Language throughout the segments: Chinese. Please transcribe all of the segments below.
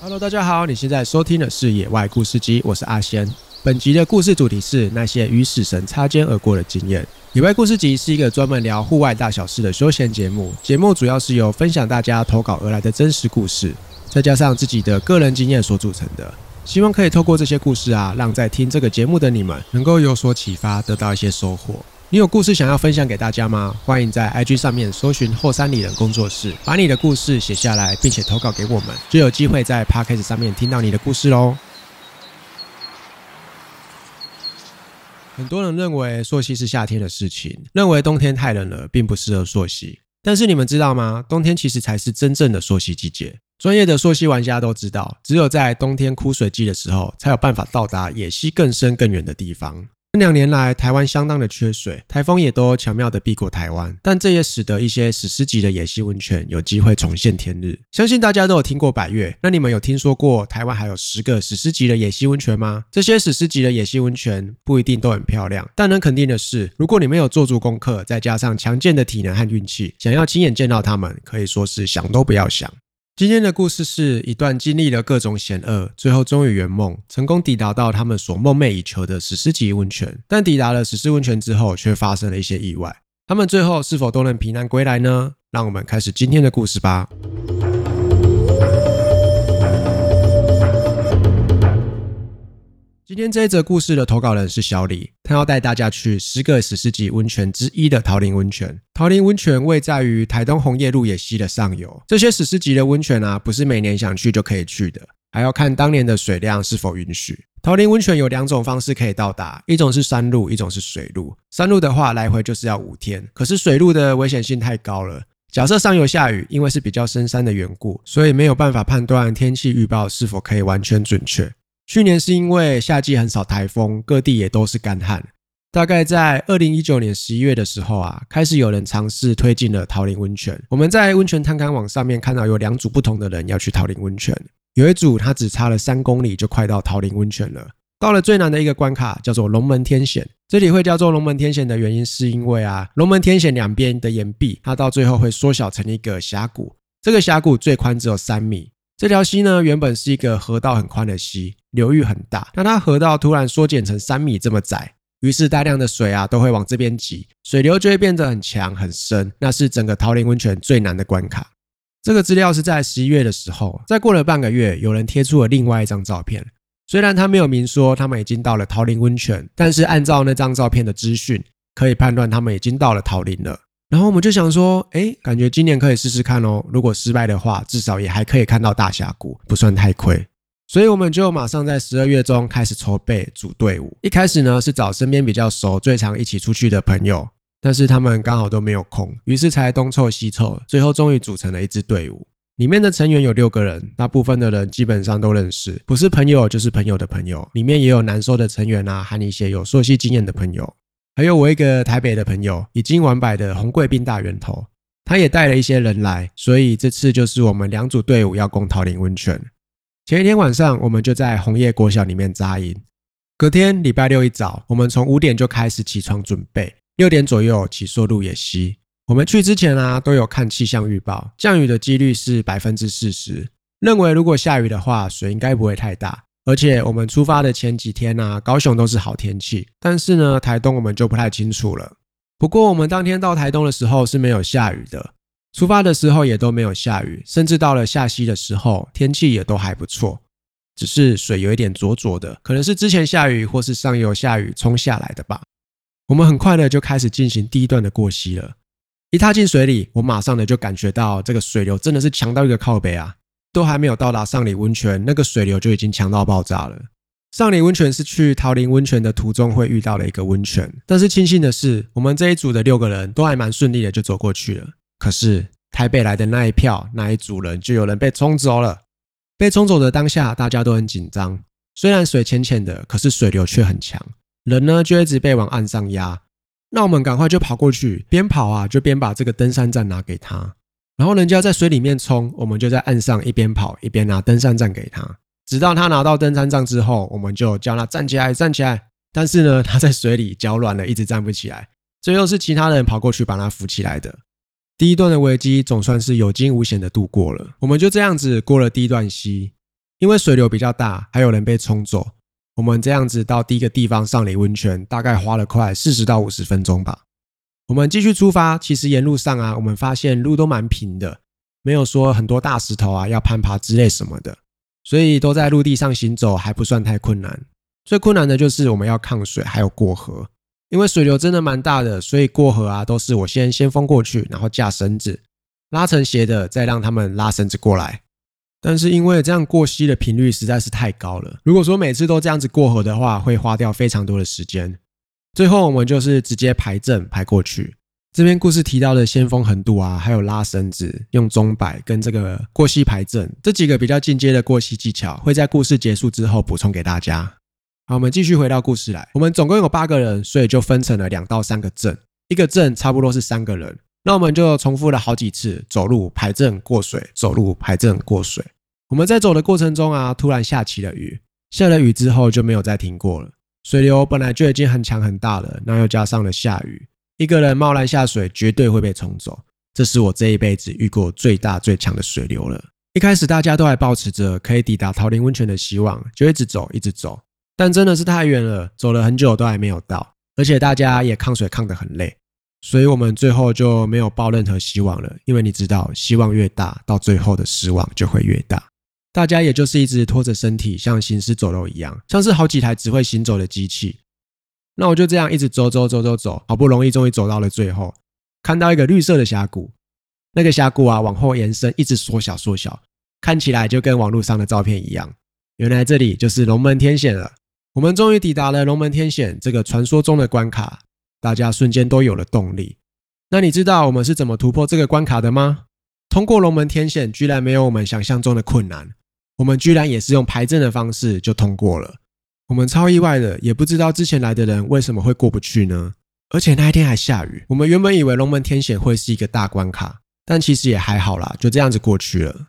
Hello，大家好，你现在收听的是《野外故事集》，我是阿仙。本集的故事主题是那些与死神擦肩而过的经验。《野外故事集》是一个专门聊户外大小事的休闲节目，节目主要是由分享大家投稿而来的真实故事，再加上自己的个人经验所组成的。希望可以透过这些故事啊，让在听这个节目的你们能够有所启发，得到一些收获。你有故事想要分享给大家吗？欢迎在 IG 上面搜寻后山里人工作室，把你的故事写下来，并且投稿给我们，就有机会在 Podcast 上面听到你的故事喽。很多人认为溯溪是夏天的事情，认为冬天太冷了，并不适合溯溪。但是你们知道吗？冬天其实才是真正的溯溪季节。专业的溯溪玩家都知道，只有在冬天枯水季的时候，才有办法到达野溪更深更远的地方。这两年来，台湾相当的缺水，台风也都巧妙的避过台湾，但这也使得一些史诗级的野溪温泉有机会重现天日。相信大家都有听过百越，那你们有听说过台湾还有十个史诗级的野溪温泉吗？这些史诗级的野溪温泉不一定都很漂亮，但能肯定的是，如果你没有做足功课，再加上强健的体能和运气，想要亲眼见到他们，可以说是想都不要想。今天的故事是一段经历了各种险恶，最后终于圆梦，成功抵达到他们所梦寐以求的史诗级温泉。但抵达了史诗温泉之后，却发生了一些意外。他们最后是否都能平安归来呢？让我们开始今天的故事吧。今天这一则故事的投稿人是小李，他要带大家去十个史诗级温泉之一的桃林温泉。桃林温泉位在于台东红叶鹿野溪的上游。这些史诗级的温泉啊，不是每年想去就可以去的，还要看当年的水量是否允许。桃林温泉有两种方式可以到达，一种是山路，一种是水路。山路的话，来回就是要五天，可是水路的危险性太高了。假设上游下雨，因为是比较深山的缘故，所以没有办法判断天气预报是否可以完全准确。去年是因为夏季很少台风，各地也都是干旱。大概在二零一九年十一月的时候啊，开始有人尝试推进了桃林温泉。我们在温泉探勘网上面看到有两组不同的人要去桃林温泉，有一组他只差了三公里就快到桃林温泉了。到了最难的一个关卡，叫做龙门天险。这里会叫做龙门天险的原因，是因为啊，龙门天险两边的岩壁，它到最后会缩小成一个峡谷。这个峡谷最宽只有三米。这条溪呢，原本是一个河道很宽的溪，流域很大。但它河道突然缩减成三米这么窄，于是大量的水啊都会往这边挤，水流就会变得很强很深。那是整个桃林温泉最难的关卡。这个资料是在十一月的时候，再过了半个月，有人贴出了另外一张照片。虽然他没有明说他们已经到了桃林温泉，但是按照那张照片的资讯，可以判断他们已经到了桃林了。然后我们就想说，哎，感觉今年可以试试看哦。如果失败的话，至少也还可以看到大峡谷，不算太亏。所以我们就马上在十二月中开始筹备组队伍。一开始呢是找身边比较熟、最常一起出去的朋友，但是他们刚好都没有空，于是才东凑西凑，最后终于组成了一支队伍。里面的成员有六个人，大部分的人基本上都认识，不是朋友就是朋友的朋友。里面也有难收的成员啊，和一些有溯溪经验的朋友。还有我一个台北的朋友，已经完百的红贵宾大源头，他也带了一些人来，所以这次就是我们两组队伍要攻桃林温泉。前一天晚上，我们就在红叶国小里面扎营。隔天礼拜六一早，我们从五点就开始起床准备，六点左右起溯路野溪。我们去之前啊，都有看气象预报，降雨的几率是百分之四十，认为如果下雨的话，水应该不会太大。而且我们出发的前几天呢，高雄都是好天气，但是呢，台东我们就不太清楚了。不过我们当天到台东的时候是没有下雨的，出发的时候也都没有下雨，甚至到了下溪的时候，天气也都还不错，只是水有一点浊浊的，可能是之前下雨或是上游下雨冲下来的吧。我们很快的就开始进行第一段的过溪了，一踏进水里，我马上的就感觉到这个水流真的是强到一个靠背啊。都还没有到达上里温泉，那个水流就已经强到爆炸了。上里温泉是去桃林温泉的途中会遇到的一个温泉，但是庆幸的是，我们这一组的六个人都还蛮顺利的就走过去了。可是台北来的那一票那一组人就有人被冲走了。被冲走的当下，大家都很紧张。虽然水浅浅的，可是水流却很强，人呢就一直被往岸上压。那我们赶快就跑过去，边跑啊就边把这个登山杖拿给他。然后人家在水里面冲，我们就在岸上一边跑一边拿登山杖给他，直到他拿到登山杖之后，我们就叫他站起来，站起来。但是呢，他在水里脚软了，一直站不起来。最后是其他人跑过去把他扶起来的。第一段的危机总算是有惊无险的度过了。我们就这样子过了第一段溪。因为水流比较大，还有人被冲走。我们这样子到第一个地方上里温泉，大概花了快四十到五十分钟吧。我们继续出发，其实沿路上啊，我们发现路都蛮平的，没有说很多大石头啊要攀爬之类什么的，所以都在陆地上行走还不算太困难。最困难的就是我们要抗水，还有过河，因为水流真的蛮大的，所以过河啊都是我先先封过去，然后架绳子拉成斜的，再让他们拉绳子过来。但是因为这样过溪的频率实在是太高了，如果说每次都这样子过河的话，会花掉非常多的时间。最后我们就是直接排阵排过去。这边故事提到的先锋横渡啊，还有拉绳子、用钟摆跟这个过溪排阵这几个比较进阶的过溪技巧，会在故事结束之后补充给大家。好，我们继续回到故事来。我们总共有八个人，所以就分成了两到三个阵，一个阵差不多是三个人。那我们就重复了好几次走路排阵过水，走路排阵过水。我们在走的过程中啊，突然下起了雨。下了雨之后就没有再停过了。水流本来就已经很强很大了，那又加上了下雨，一个人贸然下水绝对会被冲走。这是我这一辈子遇过最大最强的水流了。一开始大家都还保持着可以抵达桃林温泉的希望，就一直走一直走。但真的是太远了，走了很久都还没有到，而且大家也抗水抗得很累。所以我们最后就没有抱任何希望了，因为你知道，希望越大，到最后的失望就会越大。大家也就是一直拖着身体，像行尸走肉一样，像是好几台只会行走的机器。那我就这样一直走走走走走，好不容易终于走到了最后，看到一个绿色的峡谷。那个峡谷啊，往后延伸，一直缩小缩小，看起来就跟网络上的照片一样。原来这里就是龙门天险了。我们终于抵达了龙门天险这个传说中的关卡。大家瞬间都有了动力。那你知道我们是怎么突破这个关卡的吗？通过龙门天险居然没有我们想象中的困难，我们居然也是用排阵的方式就通过了。我们超意外的，也不知道之前来的人为什么会过不去呢？而且那一天还下雨。我们原本以为龙门天险会是一个大关卡，但其实也还好啦，就这样子过去了。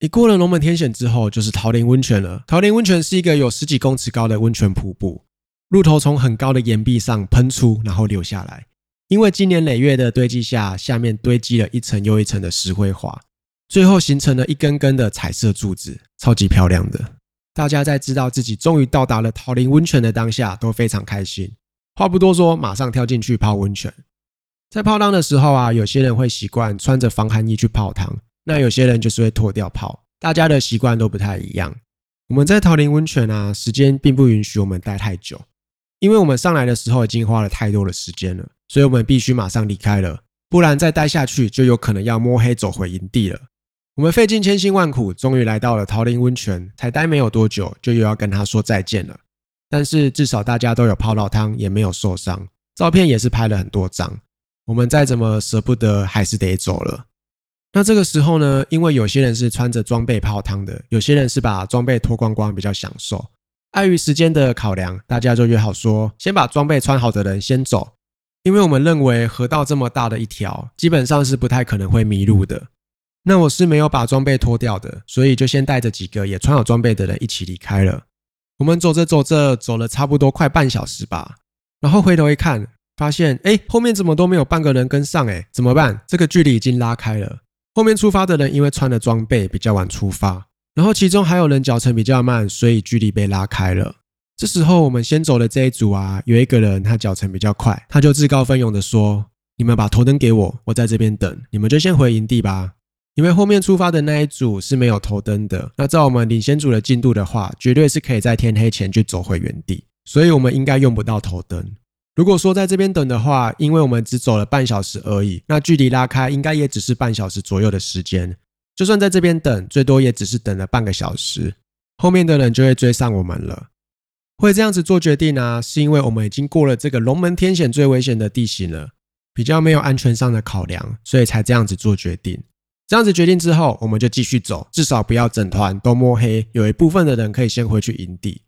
一过了龙门天险之后，就是桃林温泉了。桃林温泉是一个有十几公尺高的温泉瀑布。鹿头从很高的岩壁上喷出，然后流下来。因为经年累月的堆积下，下面堆积了一层又一层的石灰华，最后形成了一根根的彩色柱子，超级漂亮的。大家在知道自己终于到达了桃林温泉的当下，都非常开心。话不多说，马上跳进去泡温泉。在泡汤的时候啊，有些人会习惯穿着防寒衣去泡汤，那有些人就是会脱掉泡。大家的习惯都不太一样。我们在桃林温泉啊，时间并不允许我们待太久。因为我们上来的时候已经花了太多的时间了，所以我们必须马上离开了，不然再待下去就有可能要摸黑走回营地了。我们费尽千辛万苦，终于来到了桃林温泉，才待没有多久，就又要跟他说再见了。但是至少大家都有泡到汤，也没有受伤，照片也是拍了很多张。我们再怎么舍不得，还是得走了。那这个时候呢，因为有些人是穿着装备泡汤的，有些人是把装备脱光光，比较享受。碍于时间的考量，大家就约好说，先把装备穿好的人先走，因为我们认为河道这么大的一条，基本上是不太可能会迷路的。那我是没有把装备脱掉的，所以就先带着几个也穿好装备的人一起离开了。我们走着走着，走了差不多快半小时吧，然后回头一看，发现哎，后面怎么都没有半个人跟上，哎，怎么办？这个距离已经拉开了。后面出发的人因为穿的装备比较晚出发。然后其中还有人脚程比较慢，所以距离被拉开了。这时候我们先走的这一组啊，有一个人他脚程比较快，他就自告奋勇的说：“你们把头灯给我，我在这边等，你们就先回营地吧。”因为后面出发的那一组是没有头灯的。那照我们领先组的进度的话，绝对是可以在天黑前就走回原地，所以我们应该用不到头灯。如果说在这边等的话，因为我们只走了半小时而已，那距离拉开应该也只是半小时左右的时间。就算在这边等，最多也只是等了半个小时，后面的人就会追上我们了。会这样子做决定呢，是因为我们已经过了这个龙门天险最危险的地形了，比较没有安全上的考量，所以才这样子做决定。这样子决定之后，我们就继续走，至少不要整团都摸黑，有一部分的人可以先回去营地，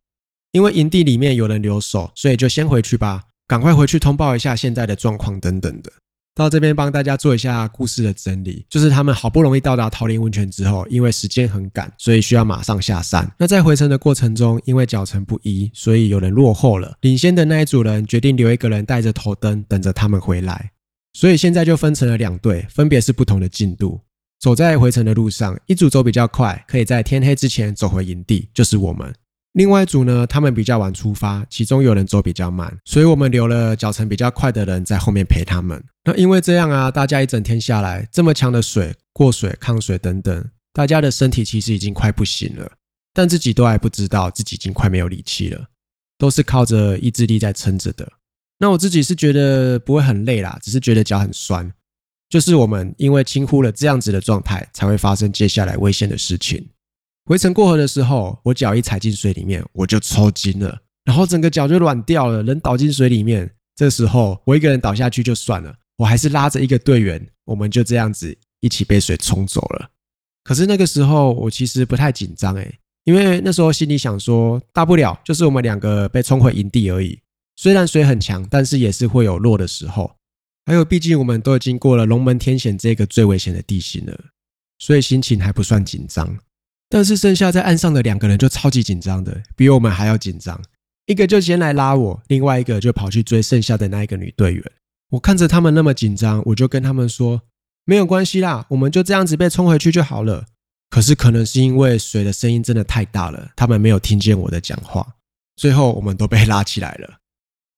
因为营地里面有人留守，所以就先回去吧，赶快回去通报一下现在的状况等等的。到这边帮大家做一下故事的整理，就是他们好不容易到达桃林温泉之后，因为时间很赶，所以需要马上下山。那在回程的过程中，因为脚程不一，所以有人落后了。领先的那一组人决定留一个人带着头灯，等着他们回来。所以现在就分成了两队，分别是不同的进度。走在回程的路上，一组走比较快，可以在天黑之前走回营地，就是我们。另外一组呢，他们比较晚出发，其中有人走比较慢，所以我们留了脚程比较快的人在后面陪他们。那因为这样啊，大家一整天下来，这么强的水、过水、抗水等等，大家的身体其实已经快不行了，但自己都还不知道自己已经快没有力气了，都是靠着意志力在撑着的。那我自己是觉得不会很累啦，只是觉得脚很酸。就是我们因为轻忽了这样子的状态，才会发生接下来危险的事情。回程过河的时候，我脚一踩进水里面，我就抽筋了，然后整个脚就软掉了，人倒进水里面。这时候我一个人倒下去就算了，我还是拉着一个队员，我们就这样子一起被水冲走了。可是那个时候我其实不太紧张诶，因为那时候心里想说，大不了就是我们两个被冲回营地而已。虽然水很强，但是也是会有弱的时候。还有，毕竟我们都已经过了龙门天险这个最危险的地形了，所以心情还不算紧张。但是剩下在岸上的两个人就超级紧张的，比我们还要紧张。一个就先来拉我，另外一个就跑去追剩下的那一个女队员。我看着他们那么紧张，我就跟他们说：“没有关系啦，我们就这样子被冲回去就好了。”可是可能是因为水的声音真的太大了，他们没有听见我的讲话。最后我们都被拉起来了。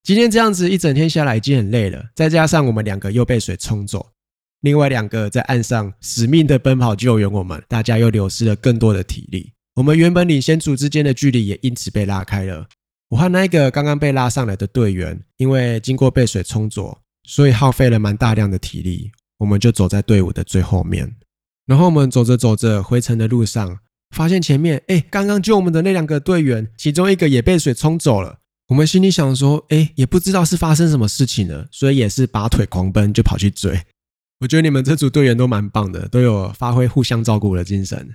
今天这样子一整天下来已经很累了，再加上我们两个又被水冲走，另外两个在岸上死命的奔跑救援我们，大家又流失了更多的体力。我们原本领先组之间的距离也因此被拉开了。我和那个刚刚被拉上来的队员，因为经过被水冲走，所以耗费了蛮大量的体力，我们就走在队伍的最后面。然后我们走着走着回程的路上，发现前面，哎，刚刚救我们的那两个队员，其中一个也被水冲走了。我们心里想说，哎，也不知道是发生什么事情了，所以也是拔腿狂奔，就跑去追。我觉得你们这组队员都蛮棒的，都有发挥互相照顾的精神，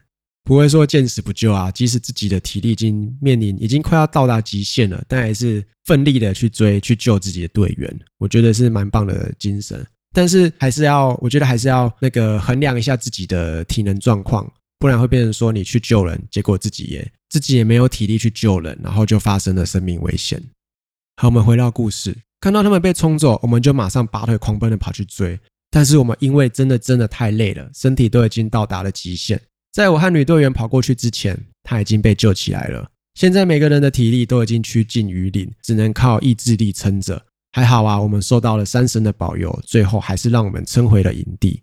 不会说见死不救啊。即使自己的体力已经面临已经快要到达极限了，但还是奋力的去追去救自己的队员。我觉得是蛮棒的精神，但是还是要，我觉得还是要那个衡量一下自己的体能状况。不然会变成说你去救人，结果自己也自己也没有体力去救人，然后就发生了生命危险。好，我们回到故事，看到他们被冲走，我们就马上拔腿狂奔的跑去追。但是我们因为真的真的太累了，身体都已经到达了极限。在我和女队员跑过去之前，他已经被救起来了。现在每个人的体力都已经趋近于零，只能靠意志力撑着。还好啊，我们受到了山神的保佑，最后还是让我们撑回了营地。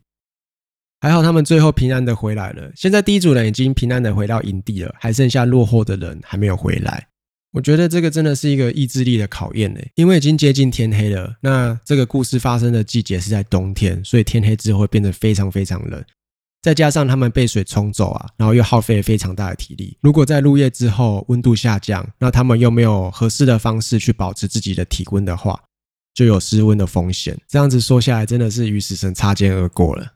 还好他们最后平安的回来了。现在第一组人已经平安的回到营地了，还剩下落后的人还没有回来。我觉得这个真的是一个意志力的考验呢，因为已经接近天黑了。那这个故事发生的季节是在冬天，所以天黑之后会变得非常非常冷。再加上他们被水冲走啊，然后又耗费非常大的体力。如果在入夜之后温度下降，那他们又没有合适的方式去保持自己的体温的话，就有失温的风险。这样子说下来，真的是与死神擦肩而过了。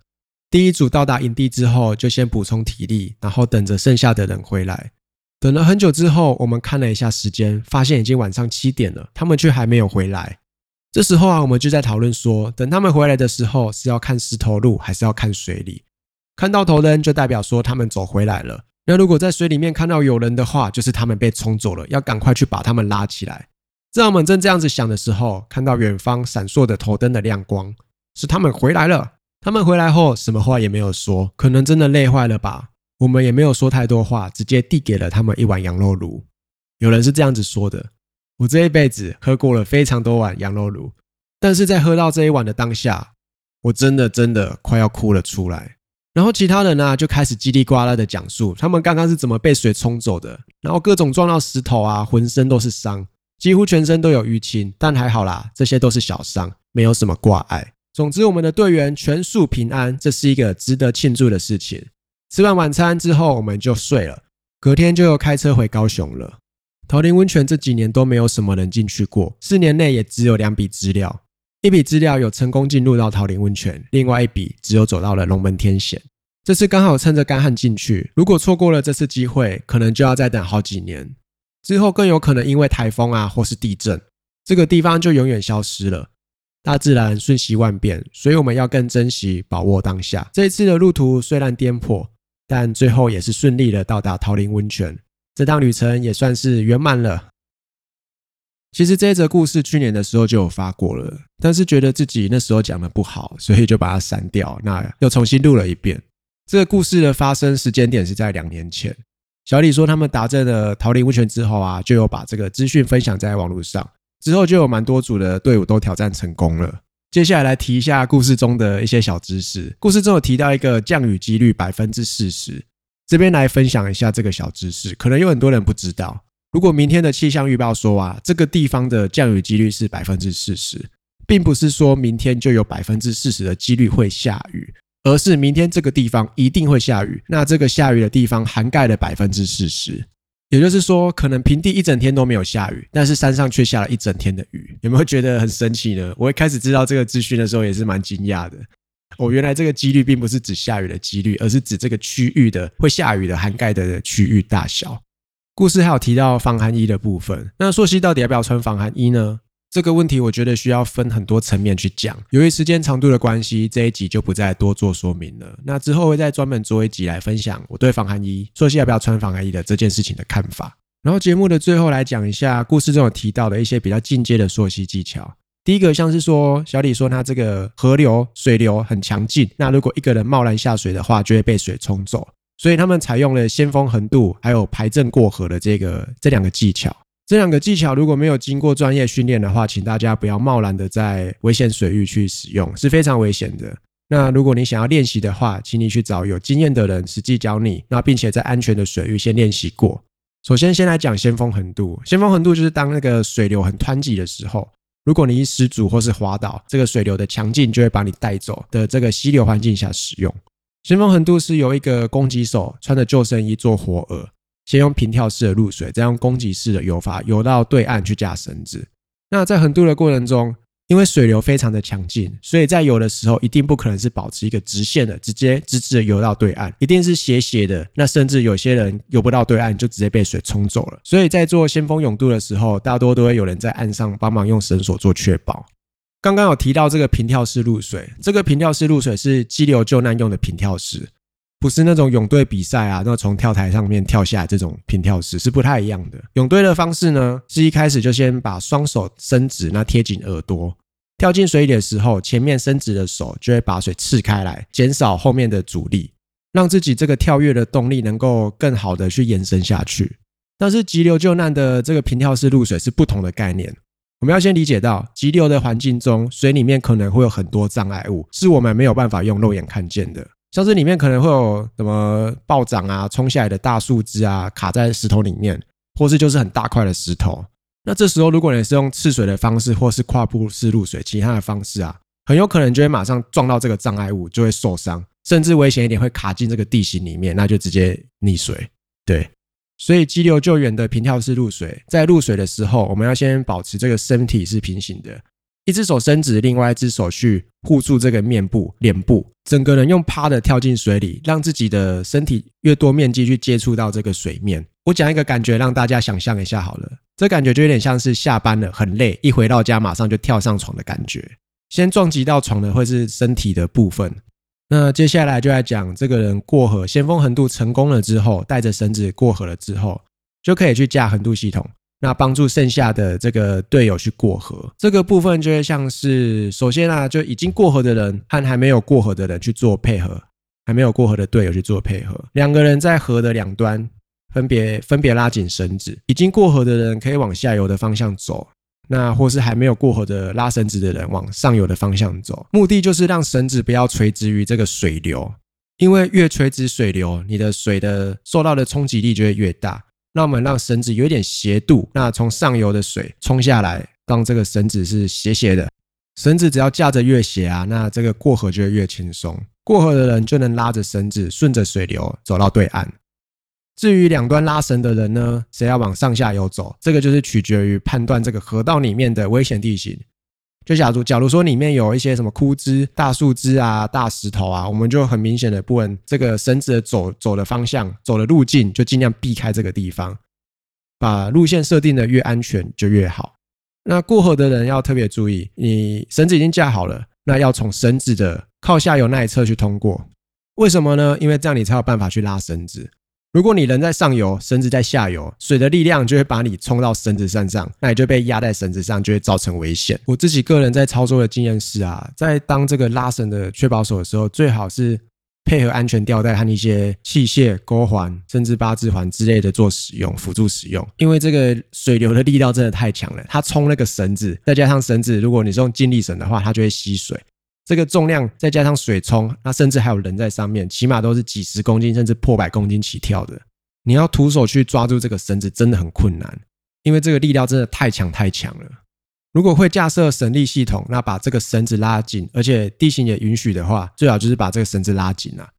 第一组到达营地之后，就先补充体力，然后等着剩下的人回来。等了很久之后，我们看了一下时间，发现已经晚上七点了，他们却还没有回来。这时候啊，我们就在讨论说，等他们回来的时候，是要看石头路，还是要看水里？看到头灯就代表说他们走回来了。那如果在水里面看到有人的话，就是他们被冲走了，要赶快去把他们拉起来。在我们正这样子想的时候，看到远方闪烁的头灯的亮光，是他们回来了。他们回来后，什么话也没有说，可能真的累坏了吧。我们也没有说太多话，直接递给了他们一碗羊肉炉。有人是这样子说的：我这一辈子喝过了非常多碗羊肉炉，但是在喝到这一碗的当下，我真的真的快要哭了出来。然后其他人呢，就开始叽里呱啦的讲述他们刚刚是怎么被水冲走的，然后各种撞到石头啊，浑身都是伤，几乎全身都有淤青，但还好啦，这些都是小伤，没有什么挂碍。总之，我们的队员全数平安，这是一个值得庆祝的事情。吃完晚餐之后，我们就睡了。隔天就又开车回高雄了。桃林温泉这几年都没有什么人进去过，四年内也只有两笔资料，一笔资料有成功进入到桃林温泉，另外一笔只有走到了龙门天险。这次刚好趁着干旱进去，如果错过了这次机会，可能就要再等好几年。之后更有可能因为台风啊或是地震，这个地方就永远消失了。大自然瞬息万变，所以我们要更珍惜、把握当下。这一次的路途虽然颠簸，但最后也是顺利的到达桃林温泉。这趟旅程也算是圆满了。其实这一则故事去年的时候就有发过了，但是觉得自己那时候讲的不好，所以就把它删掉。那又重新录了一遍。这个故事的发生时间点是在两年前。小李说，他们达阵了桃林温泉之后啊，就有把这个资讯分享在网络上，之后就有蛮多组的队伍都挑战成功了。接下来来提一下故事中的一些小知识。故事中有提到一个降雨几率百分之四十，这边来分享一下这个小知识，可能有很多人不知道。如果明天的气象预报说啊，这个地方的降雨几率是百分之四十，并不是说明天就有百分之四十的几率会下雨，而是明天这个地方一定会下雨。那这个下雨的地方涵盖了百分之四十，也就是说，可能平地一整天都没有下雨，但是山上却下了一整天的雨。有没有觉得很神奇呢？我一开始知道这个资讯的时候也是蛮惊讶的。哦，原来这个几率并不是指下雨的几率，而是指这个区域的会下雨的涵盖的区域大小。故事还有提到防寒衣的部分，那朔溪到底要不要穿防寒衣呢？这个问题我觉得需要分很多层面去讲。由于时间长度的关系，这一集就不再多做说明了。那之后会再专门做一集来分享我对防寒衣、朔溪要不要穿防寒衣的这件事情的看法。然后节目的最后来讲一下故事中有提到的一些比较进阶的溯溪技巧。第一个像是说，小李说他这个河流水流很强劲，那如果一个人贸然下水的话，就会被水冲走。所以他们采用了先锋横渡，还有排阵过河的这个这两个技巧。这两个技巧如果没有经过专业训练的话，请大家不要贸然的在危险水域去使用，是非常危险的。那如果你想要练习的话，请你去找有经验的人实际教你，那并且在安全的水域先练习过。首先，先来讲先锋横渡。先锋横渡就是当那个水流很湍急的时候，如果你一失足或是滑倒，这个水流的强劲就会把你带走的这个溪流环境下使用。先锋横渡是由一个攻击手穿着救生衣做活饵，先用平跳式的入水，再用攻击式的游法游到对岸去架绳子。那在横渡的过程中，因为水流非常的强劲，所以在游的时候一定不可能是保持一个直线的，直接直直的游到对岸，一定是斜斜的。那甚至有些人游不到对岸，就直接被水冲走了。所以在做先锋泳渡的时候，大多都会有人在岸上帮忙用绳索做确保。刚刚有提到这个平跳式入水，这个平跳式入水是激流救难用的平跳式，不是那种泳队比赛啊，那从跳台上面跳下来这种平跳式是不太一样的。泳队的方式呢，是一开始就先把双手伸直，那贴紧耳朵，跳进水里的时候，前面伸直的手就会把水刺开来，减少后面的阻力，让自己这个跳跃的动力能够更好的去延伸下去。但是急流救难的这个平跳式入水是不同的概念。我们要先理解到，急流的环境中，水里面可能会有很多障碍物，是我们没有办法用肉眼看见的。像是里面可能会有什么暴涨啊、冲下来的大树枝啊，卡在石头里面，或是就是很大块的石头。那这时候，如果你是用赤水的方式，或是跨步式入水，其他的方式啊，很有可能就会马上撞到这个障碍物，就会受伤，甚至危险一点会卡进这个地形里面，那就直接溺水。对。所以激流救援的平跳式入水，在入水的时候，我们要先保持这个身体是平行的，一只手伸直，另外一只手去护住这个面部、脸部，整个人用趴的跳进水里，让自己的身体越多面积去接触到这个水面。我讲一个感觉，让大家想象一下好了，这感觉就有点像是下班了很累，一回到家马上就跳上床的感觉。先撞击到床的会是身体的部分。那接下来就来讲，这个人过河先锋横渡成功了之后，带着绳子过河了之后，就可以去架横渡系统，那帮助剩下的这个队友去过河。这个部分就会像是，首先啊，就已经过河的人和还没有过河的人去做配合，还没有过河的队友去做配合，两个人在河的两端分别分别拉紧绳子，已经过河的人可以往下游的方向走。那或是还没有过河的拉绳子的人往上游的方向走，目的就是让绳子不要垂直于这个水流，因为越垂直水流，你的水的受到的冲击力就会越大。那我们让绳子有一点斜度，那从上游的水冲下来，让这个绳子是斜斜的。绳子只要架着越斜啊，那这个过河就会越轻松，过河的人就能拉着绳子顺着水流走到对岸。至于两端拉绳的人呢，谁要往上下游走，这个就是取决于判断这个河道里面的危险地形。就假如假如说里面有一些什么枯枝、大树枝啊、大石头啊，我们就很明显的不问这个绳子的走走的方向、走的路径，就尽量避开这个地方，把路线设定的越安全就越好。那过河的人要特别注意，你绳子已经架好了，那要从绳子的靠下游那一侧去通过。为什么呢？因为这样你才有办法去拉绳子。如果你人在上游，绳子在下游，水的力量就会把你冲到绳子身上，那你就被压在绳子上，就会造成危险。我自己个人在操作的经验是啊，在当这个拉绳的确保手的时候，最好是配合安全吊带和一些器械、钩环，甚至八字环之类的做使用辅助使用。因为这个水流的力道真的太强了，它冲那个绳子，再加上绳子，如果你是用静力绳的话，它就会吸水。这个重量再加上水冲，那甚至还有人在上面，起码都是几十公斤甚至破百公斤起跳的。你要徒手去抓住这个绳子，真的很困难，因为这个力量真的太强太强了。如果会架设绳力系统，那把这个绳子拉紧，而且地形也允许的话，最好就是把这个绳子拉紧啊，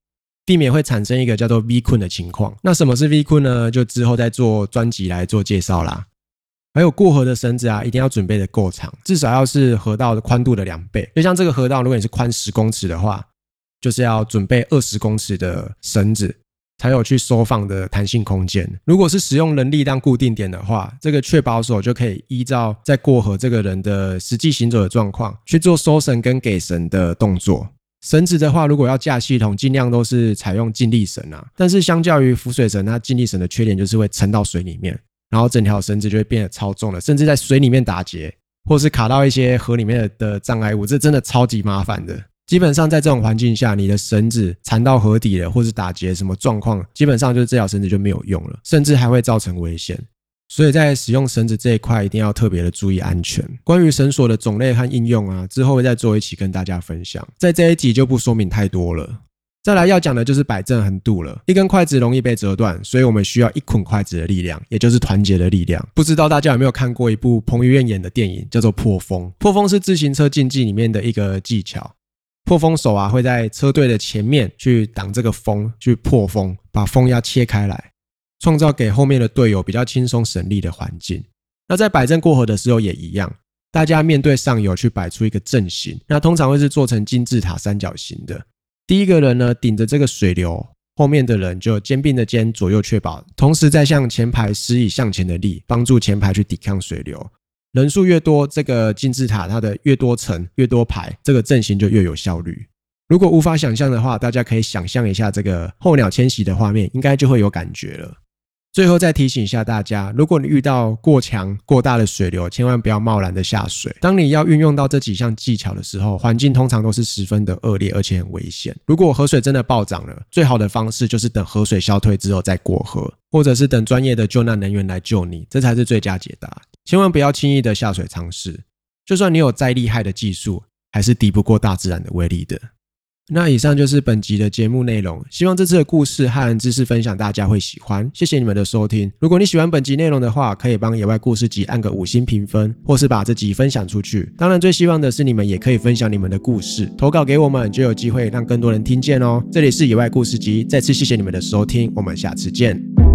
避免会产生一个叫做 V 困的情况。那什么是 V 困呢？就之后再做专辑来做介绍啦。还有过河的绳子啊，一定要准备的够长，至少要是河道的宽度的两倍。就像这个河道，如果你是宽十公尺的话，就是要准备二十公尺的绳子。才有去收放的弹性空间。如果是使用人力当固定点的话，这个确保手就可以依照在过河这个人的实际行走的状况去做收绳跟给绳的动作。绳子的话，如果要架系统，尽量都是采用静力绳啊。但是相较于浮水绳，它静力绳的缺点就是会沉到水里面，然后整条绳子就会变得超重了，甚至在水里面打结，或是卡到一些河里面的障碍物，这真的超级麻烦的。基本上在这种环境下，你的绳子缠到河底了，或是打结什么状况，基本上就是这条绳子就没有用了，甚至还会造成危险。所以在使用绳子这一块，一定要特别的注意安全。关于绳索的种类和应用啊，之后会再做一起跟大家分享，在这一集就不说明太多了。再来要讲的就是摆正横度了。一根筷子容易被折断，所以我们需要一捆筷子的力量，也就是团结的力量。不知道大家有没有看过一部彭于晏演的电影，叫做《破风》。破风是自行车竞技里面的一个技巧。破风手啊，会在车队的前面去挡这个风，去破风，把风压切开来，创造给后面的队友比较轻松省力的环境。那在摆正过河的时候也一样，大家面对上游去摆出一个阵型，那通常会是做成金字塔三角形的。第一个人呢顶着这个水流，后面的人就肩并着肩，左右确保，同时在向前排施以向前的力，帮助前排去抵抗水流。人数越多，这个金字塔它的越多层、越多排，这个阵型就越有效率。如果无法想象的话，大家可以想象一下这个候鸟迁徙的画面，应该就会有感觉了。最后再提醒一下大家，如果你遇到过强、过大的水流，千万不要贸然的下水。当你要运用到这几项技巧的时候，环境通常都是十分的恶劣，而且很危险。如果河水真的暴涨了，最好的方式就是等河水消退之后再过河，或者是等专业的救难人员来救你，这才是最佳解答。千万不要轻易的下水尝试，就算你有再厉害的技术，还是敌不过大自然的威力的。那以上就是本集的节目内容，希望这次的故事和知识分享大家会喜欢，谢谢你们的收听。如果你喜欢本集内容的话，可以帮野外故事集按个五星评分，或是把这集分享出去。当然，最希望的是你们也可以分享你们的故事，投稿给我们，就有机会让更多人听见哦。这里是野外故事集，再次谢谢你们的收听，我们下次见。